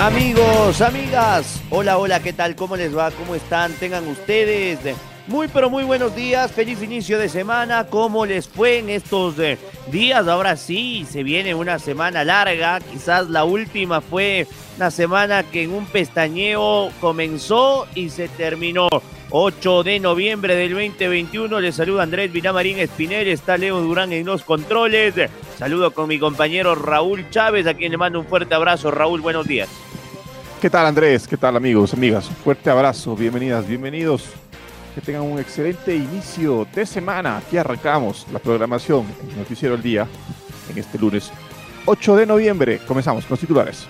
Amigos, amigas, hola, hola, ¿qué tal? ¿Cómo les va? ¿Cómo están? Tengan ustedes muy, pero muy buenos días, feliz inicio de semana. ¿Cómo les fue en estos eh, días? Ahora sí, se viene una semana larga, quizás la última fue una semana que en un pestañeo comenzó y se terminó. 8 de noviembre del 2021. Les saluda Andrés Vinamarín Espinel. Está Leo Durán en los controles. Saludo con mi compañero Raúl Chávez, a quien le mando un fuerte abrazo. Raúl, buenos días. ¿Qué tal Andrés? ¿Qué tal amigos, amigas? Un fuerte abrazo, bienvenidas, bienvenidos. Que tengan un excelente inicio de semana. Aquí arrancamos la programación en Noticiero el Día en este lunes 8 de noviembre. Comenzamos con los titulares.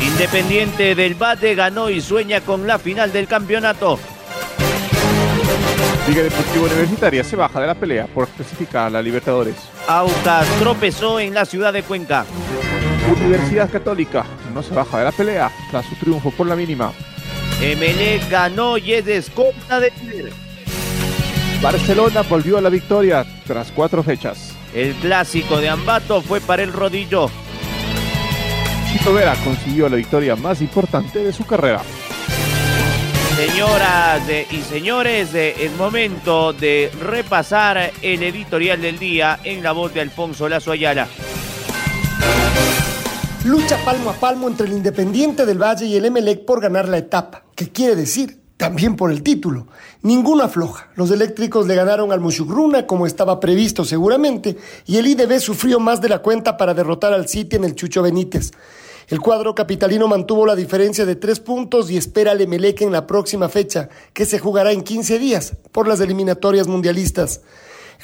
Independiente del Bate ganó y sueña con la final del campeonato. Liga Deportiva Universitaria se baja de la pelea por especificar a la Libertadores. Aucas tropezó en la ciudad de Cuenca. Universidad Católica no se baja de la pelea tras su triunfo por la mínima. MLE ganó y es escolta de Barcelona volvió a la victoria tras cuatro fechas. El clásico de Ambato fue para el rodillo. Chito Vera consiguió la victoria más importante de su carrera. Señoras y señores, es momento de repasar el editorial del día en la voz de Alfonso Lazo Ayala lucha palmo a palmo entre el Independiente del Valle y el Emelec por ganar la etapa. ¿Qué quiere decir? También por el título. Ninguno afloja. Los eléctricos le ganaron al Mushugruna como estaba previsto seguramente y el IDB sufrió más de la cuenta para derrotar al City en el Chucho Benítez. El cuadro capitalino mantuvo la diferencia de tres puntos y espera al Emelec en la próxima fecha, que se jugará en 15 días por las eliminatorias mundialistas.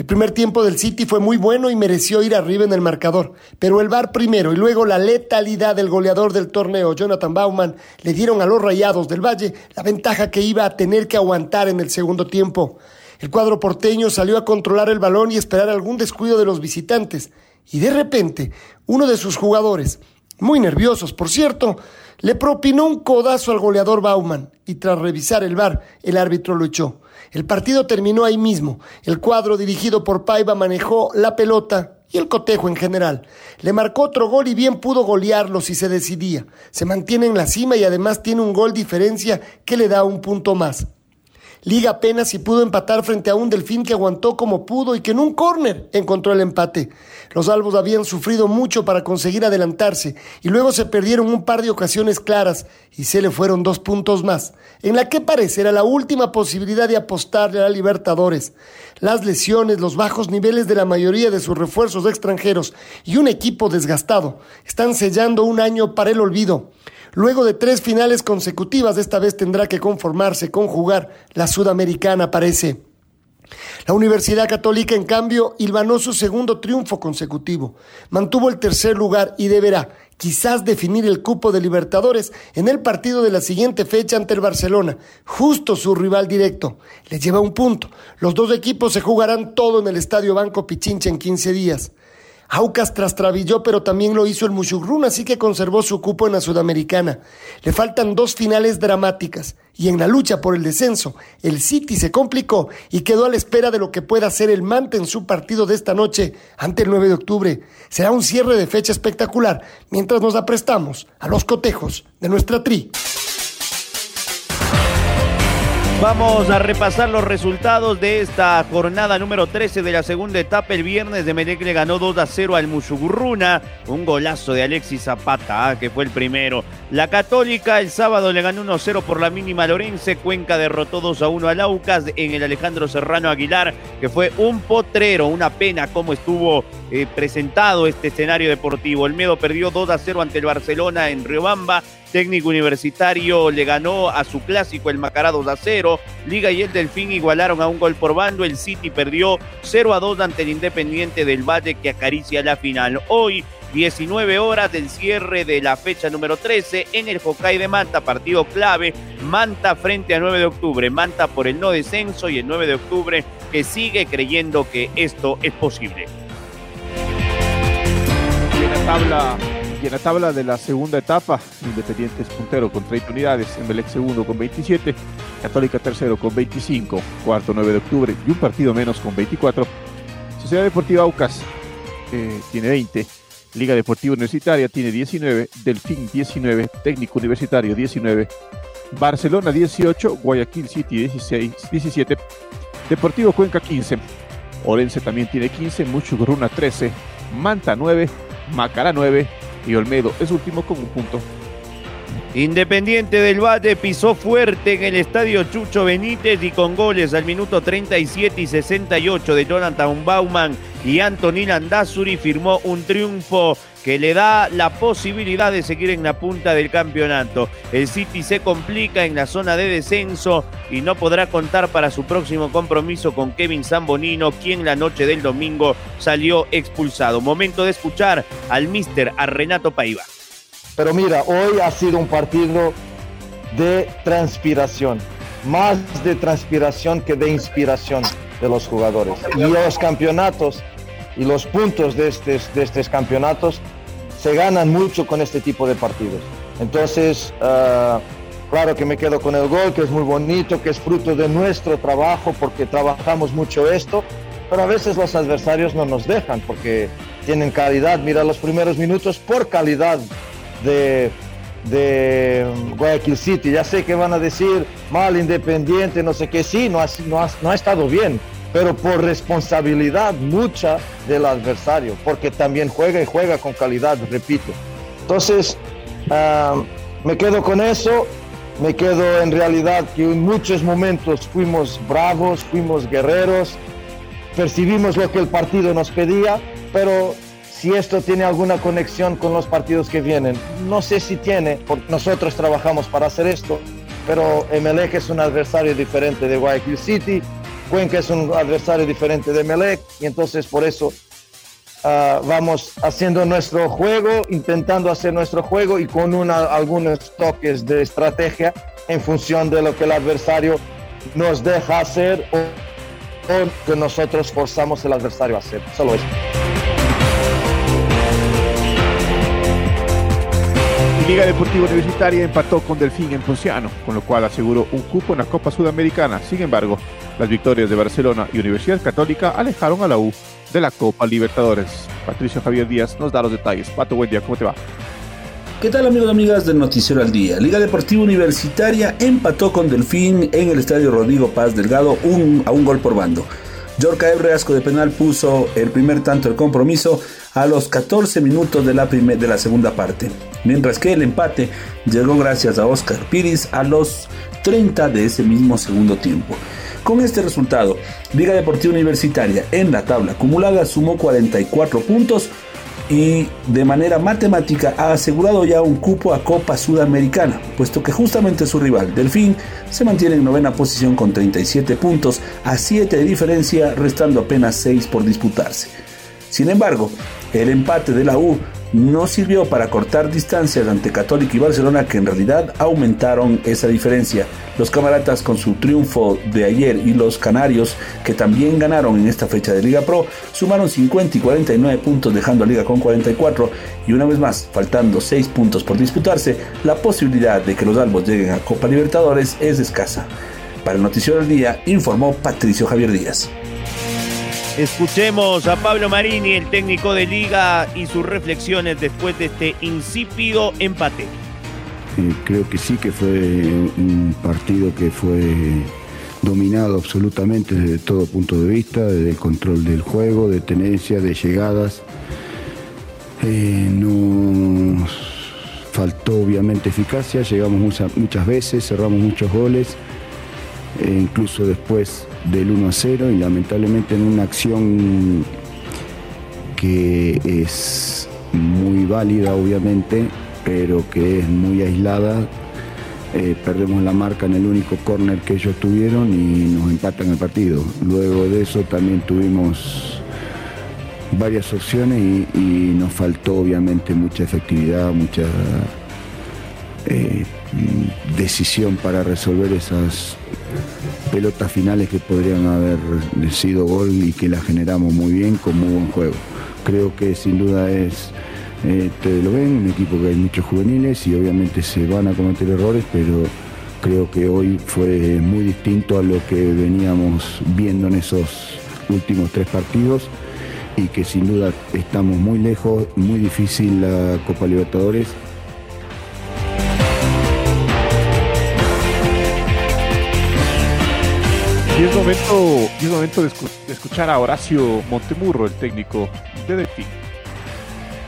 El primer tiempo del City fue muy bueno y mereció ir arriba en el marcador, pero el VAR primero y luego la letalidad del goleador del torneo, Jonathan Bauman, le dieron a los Rayados del Valle la ventaja que iba a tener que aguantar en el segundo tiempo. El cuadro porteño salió a controlar el balón y esperar algún descuido de los visitantes, y de repente uno de sus jugadores, muy nerviosos por cierto, le propinó un codazo al goleador Bauman y tras revisar el VAR, el árbitro lo echó. El partido terminó ahí mismo. El cuadro dirigido por Paiva manejó la pelota y el cotejo en general. Le marcó otro gol y bien pudo golearlo si se decidía. Se mantiene en la cima y además tiene un gol diferencia que le da un punto más. Liga apenas si pudo empatar frente a un Delfín que aguantó como pudo y que en un córner encontró el empate. Los albos habían sufrido mucho para conseguir adelantarse y luego se perdieron un par de ocasiones claras y se le fueron dos puntos más, en la que parece era la última posibilidad de apostarle a Libertadores. Las lesiones, los bajos niveles de la mayoría de sus refuerzos extranjeros y un equipo desgastado están sellando un año para el olvido. Luego de tres finales consecutivas, esta vez tendrá que conformarse con jugar la Sudamericana, parece. La Universidad Católica, en cambio, hilvanó su segundo triunfo consecutivo. Mantuvo el tercer lugar y deberá, quizás, definir el cupo de Libertadores en el partido de la siguiente fecha ante el Barcelona, justo su rival directo. Le lleva un punto. Los dos equipos se jugarán todo en el Estadio Banco Pichincha en 15 días. Aucas trastrabilló, pero también lo hizo el Mushugrun, así que conservó su cupo en la Sudamericana. Le faltan dos finales dramáticas. Y en la lucha por el descenso, el City se complicó y quedó a la espera de lo que pueda hacer el Mante en su partido de esta noche ante el 9 de octubre. Será un cierre de fecha espectacular mientras nos aprestamos a los cotejos de nuestra tri. Vamos a repasar los resultados de esta jornada número 13 de la segunda etapa. El viernes de Melec le ganó 2 a 0 al Mushugurruna. Un golazo de Alexis Zapata, ah, que fue el primero. La Católica el sábado le ganó 1 a 0 por la mínima Lorense. Cuenca derrotó 2 a 1 al Aucas en el Alejandro Serrano Aguilar, que fue un potrero. Una pena cómo estuvo eh, presentado este escenario deportivo. El Medo perdió 2 a 0 ante el Barcelona en Riobamba técnico universitario le ganó a su clásico el Macará 2 a 0. Liga y el Delfín igualaron a un gol por bando. El City perdió 0 a 2 ante el Independiente del Valle que acaricia la final. Hoy 19 horas del cierre de la fecha número 13 en el Hokkaido de Manta, partido clave, Manta frente a 9 de octubre, Manta por el no descenso y el 9 de octubre que sigue creyendo que esto es posible. Tabla en la tabla de la segunda etapa, Independiente es puntero con 30 unidades, Emelec segundo con 27, Católica tercero con 25, cuarto 9 de octubre y un partido menos con 24. Sociedad Deportiva Aucas eh, tiene 20, Liga Deportiva Universitaria tiene 19, Delfín 19, Técnico Universitario 19, Barcelona 18, Guayaquil City 16, 17, Deportivo Cuenca 15, Orense también tiene 15, Muchugruna 13, Manta 9, Macará 9, y Olmedo es último con un punto. Independiente del Valle pisó fuerte en el estadio Chucho Benítez y con goles al minuto 37 y 68 de Jonathan Bauman y Anthony Landazuri firmó un triunfo que le da la posibilidad de seguir en la punta del campeonato. El City se complica en la zona de descenso y no podrá contar para su próximo compromiso con Kevin Zambonino, quien la noche del domingo salió expulsado. Momento de escuchar al mister, a Renato Paiva. Pero mira, hoy ha sido un partido de transpiración, más de transpiración que de inspiración de los jugadores. Y los campeonatos y los puntos de estos, de estos campeonatos se ganan mucho con este tipo de partidos. Entonces, ah, claro que me quedo con el gol, que es muy bonito, que es fruto de nuestro trabajo, porque trabajamos mucho esto, pero a veces los adversarios no nos dejan porque tienen calidad. Mira los primeros minutos por calidad de, de Guayaquil City. Ya sé que van a decir mal, independiente, no sé qué, sí, no no no ha estado bien pero por responsabilidad mucha del adversario, porque también juega y juega con calidad, repito. Entonces, ah, me quedo con eso, me quedo en realidad que en muchos momentos fuimos bravos, fuimos guerreros, percibimos lo que el partido nos pedía, pero si esto tiene alguna conexión con los partidos que vienen, no sé si tiene, porque nosotros trabajamos para hacer esto, pero Emelec es un adversario diferente de Guayaquil City, Cuenca es un adversario diferente de Melec y entonces por eso ah, vamos haciendo nuestro juego, intentando hacer nuestro juego y con una, algunos toques de estrategia en función de lo que el adversario nos deja hacer o, que nosotros forzamos al adversario a hacer. Solo eso. Liga Deportiva Universitaria empató con Delfín en Ponciano, con lo cual aseguró un cupo en la Copa Sudamericana. Sin embargo, las victorias de Barcelona y Universidad Católica alejaron a la U de la Copa Libertadores. Patricio Javier Díaz nos da los detalles. Pato, buen día, ¿cómo te va? ¿Qué tal amigos y amigas del Noticiero al Día? Liga Deportiva Universitaria empató con Delfín en el Estadio Rodrigo Paz Delgado a un gol por bando. Yorca Ebreasco de penal puso el primer tanto del compromiso a los 14 minutos de la segunda parte, mientras que el empate llegó gracias a Oscar Piris a los 30 de ese mismo segundo tiempo. Con este resultado, Liga Deportiva Universitaria en la tabla acumulada sumó 44 puntos y de manera matemática ha asegurado ya un cupo a Copa Sudamericana, puesto que justamente su rival, Delfín, se mantiene en novena posición con 37 puntos a 7 de diferencia, restando apenas 6 por disputarse. Sin embargo, el empate de la U no sirvió para cortar distancias ante Católica y Barcelona que en realidad aumentaron esa diferencia. Los camaratas con su triunfo de ayer y los canarios que también ganaron en esta fecha de Liga Pro sumaron 50 y 49 puntos dejando a Liga con 44 y una vez más faltando 6 puntos por disputarse la posibilidad de que los albos lleguen a Copa Libertadores es escasa. Para el Noticiero del Día informó Patricio Javier Díaz. Escuchemos a Pablo Marini, el técnico de liga, y sus reflexiones después de este insípido empate. Eh, creo que sí que fue un partido que fue dominado absolutamente desde todo punto de vista, desde el control del juego, de tenencia, de llegadas. Eh, nos faltó obviamente eficacia, llegamos muchas, muchas veces, cerramos muchos goles, e incluso después del 1 a 0 y lamentablemente en una acción que es muy válida obviamente, pero que es muy aislada, eh, perdemos la marca en el único córner que ellos tuvieron y nos empatan el partido. Luego de eso también tuvimos varias opciones y, nos faltó obviamente mucha efectividad, mucha eh, decisión para resolver esas pelotas finales que podrían haber sido gol y que las generamos muy bien con muy buen juego. Creo que sin duda es eh, lo ven, un equipo que hay muchos juveniles y obviamente se van a cometer errores, pero creo que hoy fue muy distinto a lo que veníamos viendo en esos últimos tres partidos y que sin duda estamos muy lejos, muy difícil la Copa Libertadores. Y es momento, es momento de, escuchar a Horacio Montemurro, el técnico de Delfín.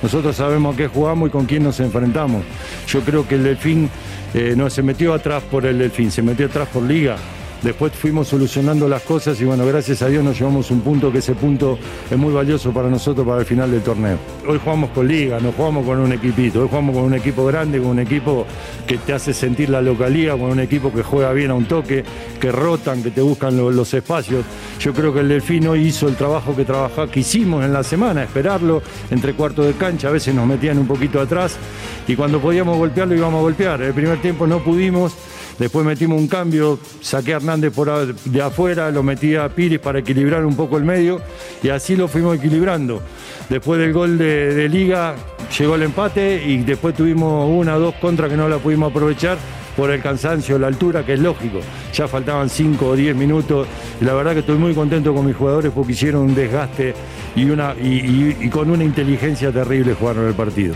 Nosotros sabemos a qué jugamos y con quién nos enfrentamos. Yo creo que el Delfín eh, no se metió atrás por el Delfín, se metió atrás por Liga. Después fuimos solucionando las cosas y bueno, gracias a Dios nos llevamos un punto que ese punto es muy valioso para nosotros para el final del torneo. Hoy jugamos con liga, no jugamos con un equipito, hoy jugamos con un equipo grande, con un equipo que te hace sentir la localidad, con un equipo que juega bien a un toque, que rotan, que te buscan los espacios. Yo creo que el Delfino hizo el trabajo que, trabajó, que hicimos en la semana, esperarlo entre cuartos de cancha, a veces nos metían un poquito atrás y cuando podíamos golpearlo íbamos a golpear. El primer tiempo no pudimos Después metimos un cambio, saqué a Hernández por de afuera, lo metí a Pires para equilibrar un poco el medio y así lo fuimos equilibrando. Después del gol de, Liga llegó el empate y después tuvimos una o dos contras que no la pudimos aprovechar por el cansancio, la altura, que es lógico. Ya faltaban 5 o 10 minutos la verdad que estoy muy contento con mis jugadores porque hicieron un desgaste y, y, con una inteligencia terrible jugaron el partido.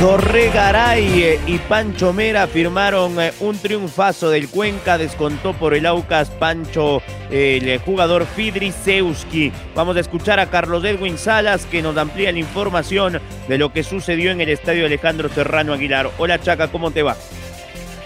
Garay eh, y Pancho Mera firmaron eh, un triunfazo del Cuenca, descontó por el Aucas Pancho, el jugador Fidrisewski. Vamos a escuchar a Carlos Edwin Salas que nos amplía la información de lo que sucedió en el estadio Alejandro Serrano Aguilar. Hola Chaca, ¿cómo te va?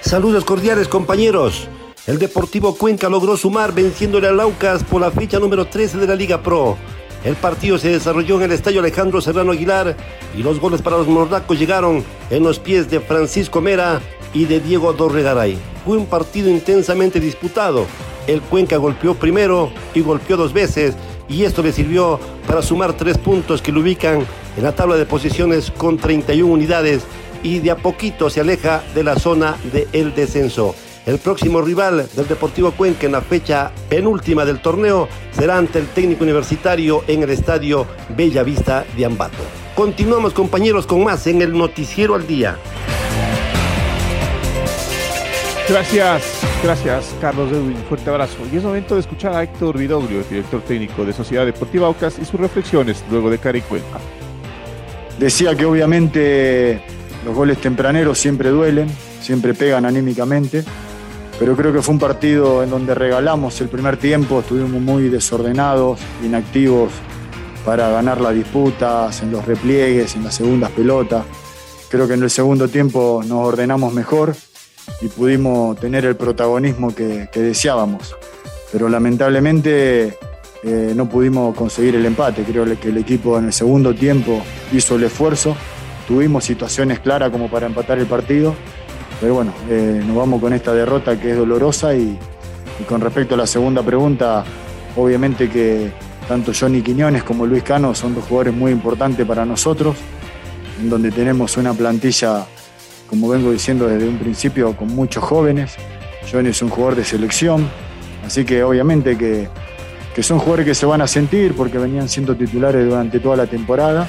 Saludos cordiales compañeros. El Deportivo Cuenca logró sumar venciéndole al Aucas por la fecha número 13 de la Liga Pro. El partido se desarrolló en el estadio Alejandro Serrano Aguilar y los goles para los mordacos llegaron en los pies de Francisco Mera y de Diego Dorregaray. Fue un partido intensamente disputado. El Cuenca golpeó primero y golpeó dos veces y esto le sirvió para sumar tres puntos que lo ubican en la tabla de posiciones con 31 unidades y de a poquito se aleja de la zona del descenso. El próximo rival del Deportivo Cuenca en la fecha penúltima del torneo será ante el técnico universitario en el estadio Bella Vista de Ambato. Continuamos compañeros con más en el Noticiero al Día. Gracias, gracias Carlos Edwin, fuerte abrazo. Y es momento de escuchar a Héctor Vidoglio, el director técnico de Sociedad Deportiva Aucas, y sus reflexiones luego de Cari Cuenca. Decía que obviamente los goles tempraneros siempre duelen, siempre pegan anímicamente, pero creo que fue un partido en donde regalamos el primer tiempo, estuvimos muy desordenados, inactivos para ganar las disputas, en los repliegues, en las segundas pelotas. Creo que en el segundo tiempo nos ordenamos mejor y pudimos tener el protagonismo que, deseábamos. Pero lamentablemente eh, no pudimos conseguir el empate. Creo que el equipo en el segundo tiempo hizo el esfuerzo. Tuvimos situaciones claras como para empatar el partido pero bueno, eh, nos vamos con esta derrota que es dolorosa y, con respecto a la segunda pregunta, obviamente que tanto Johnny Quiñones como Luis Cano son dos jugadores muy importantes para nosotros, en donde tenemos una plantilla, como vengo diciendo desde un principio, con muchos jóvenes. Johnny es un jugador de selección, así que obviamente que, son jugadores que se van a sentir porque venían siendo titulares durante toda la temporada,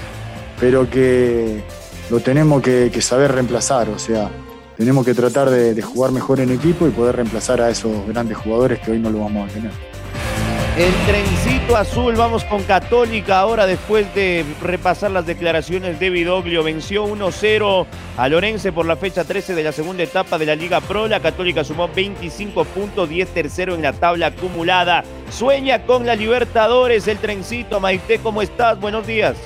pero que lo tenemos que saber reemplazar, o sea, tenemos que tratar de, jugar mejor en equipo y poder reemplazar a esos grandes jugadores que hoy no lo vamos a tener. El trencito azul, vamos con Católica ahora después de repasar las declaraciones de Vidoglio. Venció 1-0 a Lorense por la fecha 13 de la segunda etapa de la Liga Pro. La Católica sumó 25 puntos, 10 tercero en la tabla acumulada. Sueña con la Libertadores, el trencito. Maite, ¿cómo estás? Buenos días.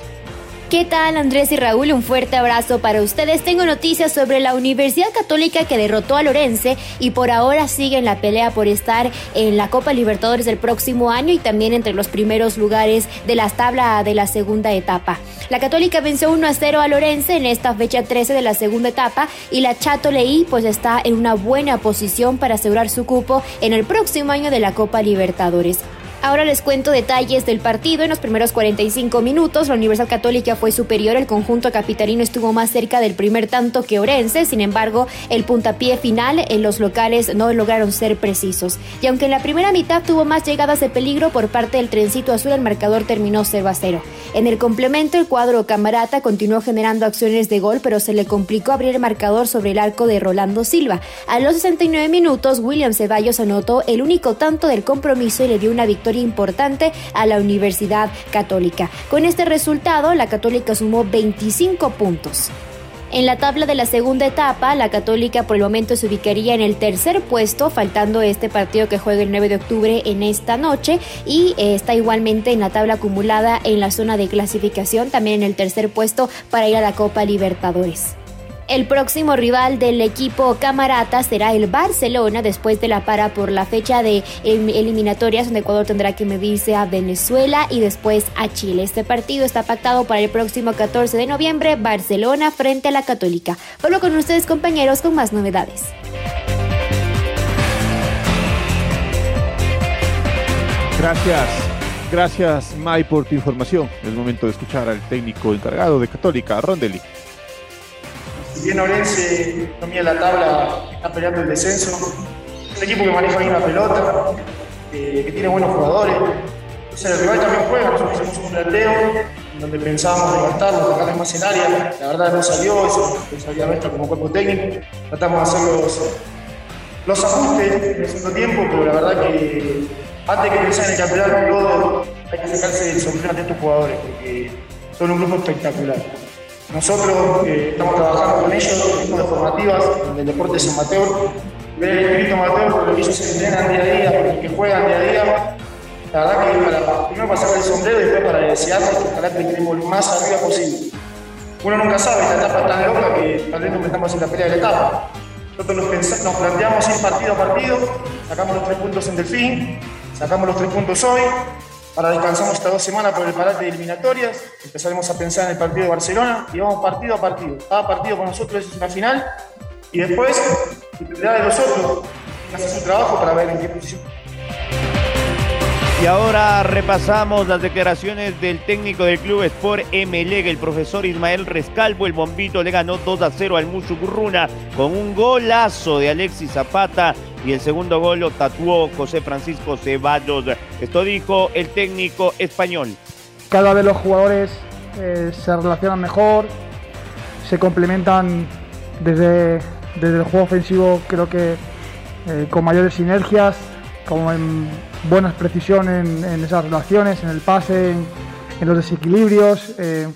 ¿Qué tal Andrés y Raúl? Un fuerte abrazo para ustedes. Tengo noticias sobre la Universidad Católica que derrotó a Lorense y por ahora sigue en la pelea por estar en la Copa Libertadores del próximo año y también entre los primeros lugares de la tabla de la segunda etapa. La Católica venció 1 a 0 a Lorense en esta fecha 13 de la segunda etapa y la Chato Leí pues está en una buena posición para asegurar su cupo en el próximo año de la Copa Libertadores. Ahora les cuento detalles del partido. En los primeros 45 minutos, la Universidad Católica fue superior. El conjunto capitalino estuvo más cerca del primer tanto que Orense. Sin embargo, el puntapié final en los locales no lograron ser precisos. Y aunque en la primera mitad tuvo más llegadas de peligro por parte del trencito azul, el marcador terminó 0 a 0. En el complemento, el cuadro Camarata continuó generando acciones de gol, pero se le complicó abrir el marcador sobre el arco de Rolando Silva. A los 69 minutos, William Ceballos anotó el único tanto del compromiso y le dio una victoria importante a la Universidad Católica. Con este resultado, la Católica sumó 25 puntos. En la tabla de la segunda etapa, la Católica por el momento se ubicaría en el tercer puesto, faltando este partido que juega el 9 de octubre en esta noche y eh, está igualmente en la tabla acumulada en la zona de clasificación, también en el tercer puesto para ir a la Copa Libertadores. El próximo rival del equipo Camarata será el Barcelona después de la para por la fecha de eliminatorias donde Ecuador tendrá que medirse a Venezuela y después a Chile. Este partido está pactado para el próximo 14 de noviembre, Barcelona frente a la Católica. Vuelvo con ustedes compañeros con más novedades. Gracias. Gracias, May, por tu información. Es momento de escuchar al técnico encargado de Católica, Rondeli si bien Orense no mira la tabla, está peleando el descenso. Es un equipo que maneja bien la pelota, eh, que tiene buenos jugadores. El rival también juega, nosotros hicimos un planteo donde pensábamos levantarlo, tocarle más en área. La verdad no salió, eso es responsabilidad nuestra como cuerpo técnico. Tratamos de hacer los, los ajustes en el segundo tiempo, pero la verdad que antes que pensar en el campeonato hay que sacarse del sombrero ante estos jugadores, porque son un grupo espectacular. Nosotros eh, estamos trabajando con ellos en de formativas del deporte San Mateo, ver el espíritu amateur por lo que ellos se entrenan día a día, por lo que juegan día a día. La verdad que para, primero para sacar el sombrero y después para desearles que ojalá queremos lo más arriba posible. Uno nunca sabe, esta etapa es tan loca que tal vez nos metamos en la pelea de la etapa. Nosotros nos, nos planteamos ir partido a partido, sacamos los tres puntos en Delfín, sacamos los tres puntos hoy, Ahora descansamos estas dos semanas por el parate de eliminatorias, empezaremos a pensar en el partido de Barcelona y vamos partido a partido. Cada partido con nosotros es una final y después dependerá de nosotros hacer su trabajo para ver en qué posición. Y ahora repasamos las declaraciones del técnico del club Sport Emelec, el profesor Ismael Rescalvo. El bombito le ganó 2 a 0 al Musucurruna con un golazo de Alexis Zapata y el segundo gol lo tatuó José Francisco Ceballos. Esto dijo el técnico español. Cada vez los jugadores eh, se relacionan mejor, se complementan desde, desde el juego ofensivo, creo que eh, con mayores sinergias, como en buenas precisión en, esas relaciones, en el pase, en, los desequilibrios. Eh,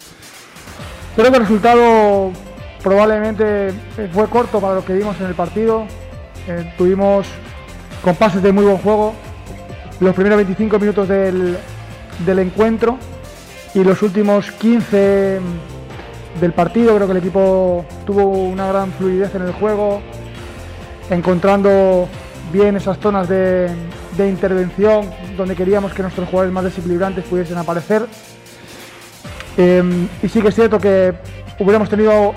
creo que el resultado probablemente fue corto para lo que vimos en el partido. Eh, tuvimos compases de muy buen juego los primeros 25 minutos del, del encuentro y los últimos 15 del partido. Creo que el equipo tuvo una gran fluidez en el juego, encontrando bien esas zonas de, de intervención donde queríamos que nuestros jugadores más desequilibrantes pudiesen aparecer. Em, y sí que es cierto que hubiéramos tenido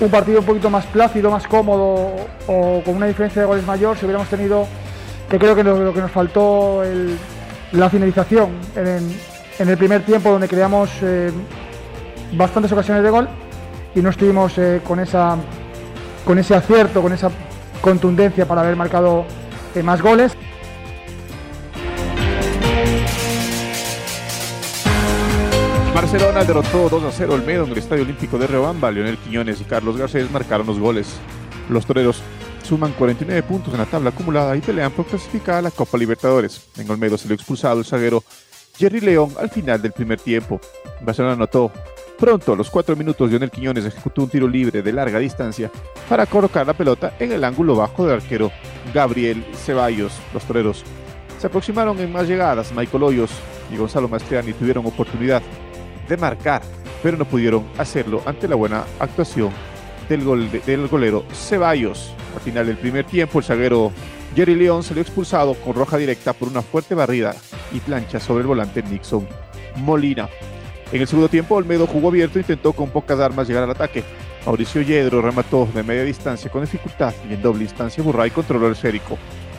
un partido un poquito más plácido, más cómodo o con una diferencia de goles mayor si hubiéramos tenido, que creo que lo, que nos faltó la finalización en, el primer tiempo donde creamos eh, bastantes ocasiones de gol y no estuvimos eh, con, esa, con ese acierto, con esa contundencia para haber marcado eh, más goles. Barcelona derrotó 2 a 0 Medo en el Estadio Olímpico de Riobamba. Leonel Quiñones y Carlos Garcés marcaron los goles. Los toreros suman 49 puntos en la tabla acumulada y pelean por clasificar a la Copa Libertadores. En Olmedo se le expulsado el zaguero Jerry León al final del primer tiempo. Barcelona anotó Pronto, a los cuatro minutos, Lionel Quiñones ejecutó un tiro libre de larga distancia para colocar la pelota en el ángulo bajo del arquero Gabriel Ceballos. Los toreros se aproximaron en más llegadas. Michael Hoyos y Gonzalo Mastriani tuvieron oportunidad de marcar, pero no pudieron hacerlo ante la buena actuación del, gol del golero Ceballos. Al final del primer tiempo, el zaguero Jerry León salió expulsado con roja directa por una fuerte barrida y plancha sobre el volante Nixon Molina. En el segundo tiempo, Olmedo jugó abierto e intentó con pocas armas llegar al ataque. Mauricio Yedro remató de media distancia con dificultad y en doble instancia Burray controló el esférico.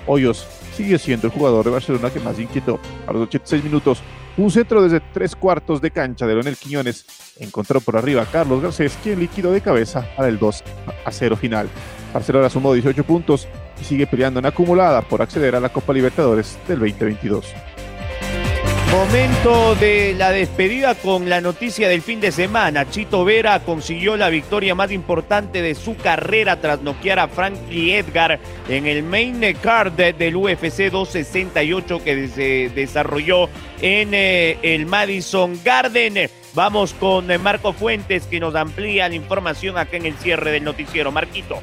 Hoyos sigue siendo el jugador de Barcelona que más inquietó. A los 86 minutos, un centro desde tres cuartos de cancha de Leonel Quiñones encontró por arriba a Carlos Garcés, quien líquido de cabeza para el 2 a 0 final. Barcelona sumó 18 puntos y sigue peleando en acumulada por acceder a la Copa Libertadores del 2022. Momento de la despedida con la noticia del fin de semana. Chito Vera consiguió la victoria más importante de su carrera tras noquear a Frankie Edgar en el main card del UFC 268 que se desarrolló en eh, el Madison Garden. Vamos con Marco Fuentes que nos amplía la información acá en el cierre del noticiero. Marquito.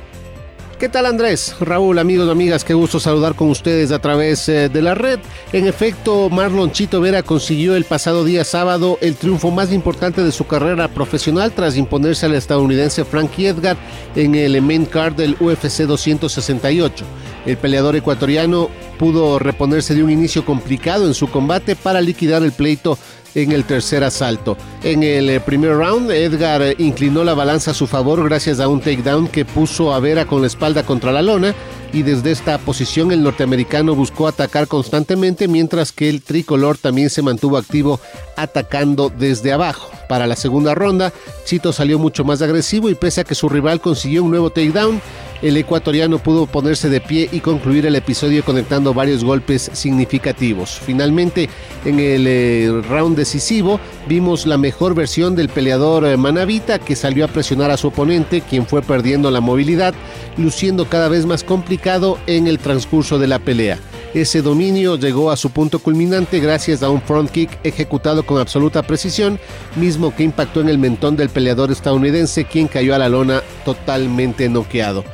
¿Qué tal Andrés? Raúl, amigos amigas, qué gusto saludar con ustedes a través eh, de la red. En efecto, Marlon Chito Vera consiguió el pasado día sábado el triunfo más importante de su carrera profesional tras imponerse al estadounidense Frankie Edgar en el main card del UFC 268. El peleador ecuatoriano pudo reponerse de un inicio complicado en su combate para liquidar el pleito en el tercer asalto. En el eh, primer round, Edgar eh, inclinó la balanza a su favor gracias a un takedown que puso a Vera con la espalda contra la lona y desde esta posición el norteamericano buscó atacar constantemente mientras que el tricolor también se mantuvo activo atacando desde abajo. Para la segunda ronda, Chito salió mucho más agresivo y pese a que su rival consiguió un nuevo takedown, el ecuatoriano pudo ponerse de pie y concluir el episodio conectando varios golpes significativos. Finalmente, en el eh, round decisivo, vimos la mejor versión del peleador eh, Manavita que salió a presionar a su oponente, quien fue perdiendo la movilidad, luciendo cada vez más complicado en el transcurso de la pelea. Ese dominio llegó a su punto culminante gracias a un front kick ejecutado con absoluta precisión, mismo que impactó en el mentón del peleador estadounidense, quien cayó a la lona totalmente noqueado.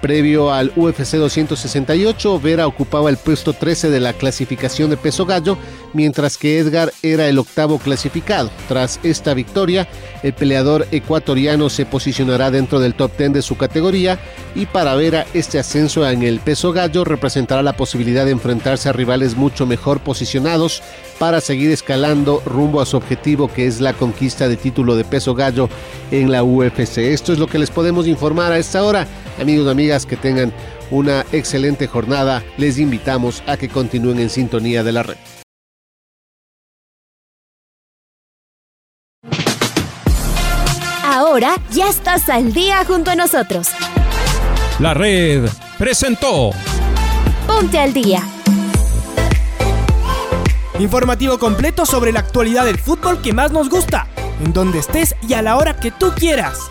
Previo al UFC 268, Vera ocupaba el puesto 13 de la clasificación de peso gallo, mientras que Edgar era el octavo clasificado. Tras esta victoria, el peleador ecuatoriano se posicionará dentro del top 10 de su categoría y para Vera este ascenso en el peso gallo representará la posibilidad de enfrentarse a rivales mucho mejor posicionados para seguir escalando rumbo a su objetivo que es la conquista de título de peso gallo en la UFC. Esto es lo que les podemos informar a esta hora. Amigos y amigas, que tengan una excelente jornada. Les invitamos a que continúen en sintonía de la red. Ahora ya estás al día junto a nosotros. La red presentó Ponte al día. Informativo completo sobre la actualidad del fútbol que más nos gusta, en donde estés y a la hora que tú quieras.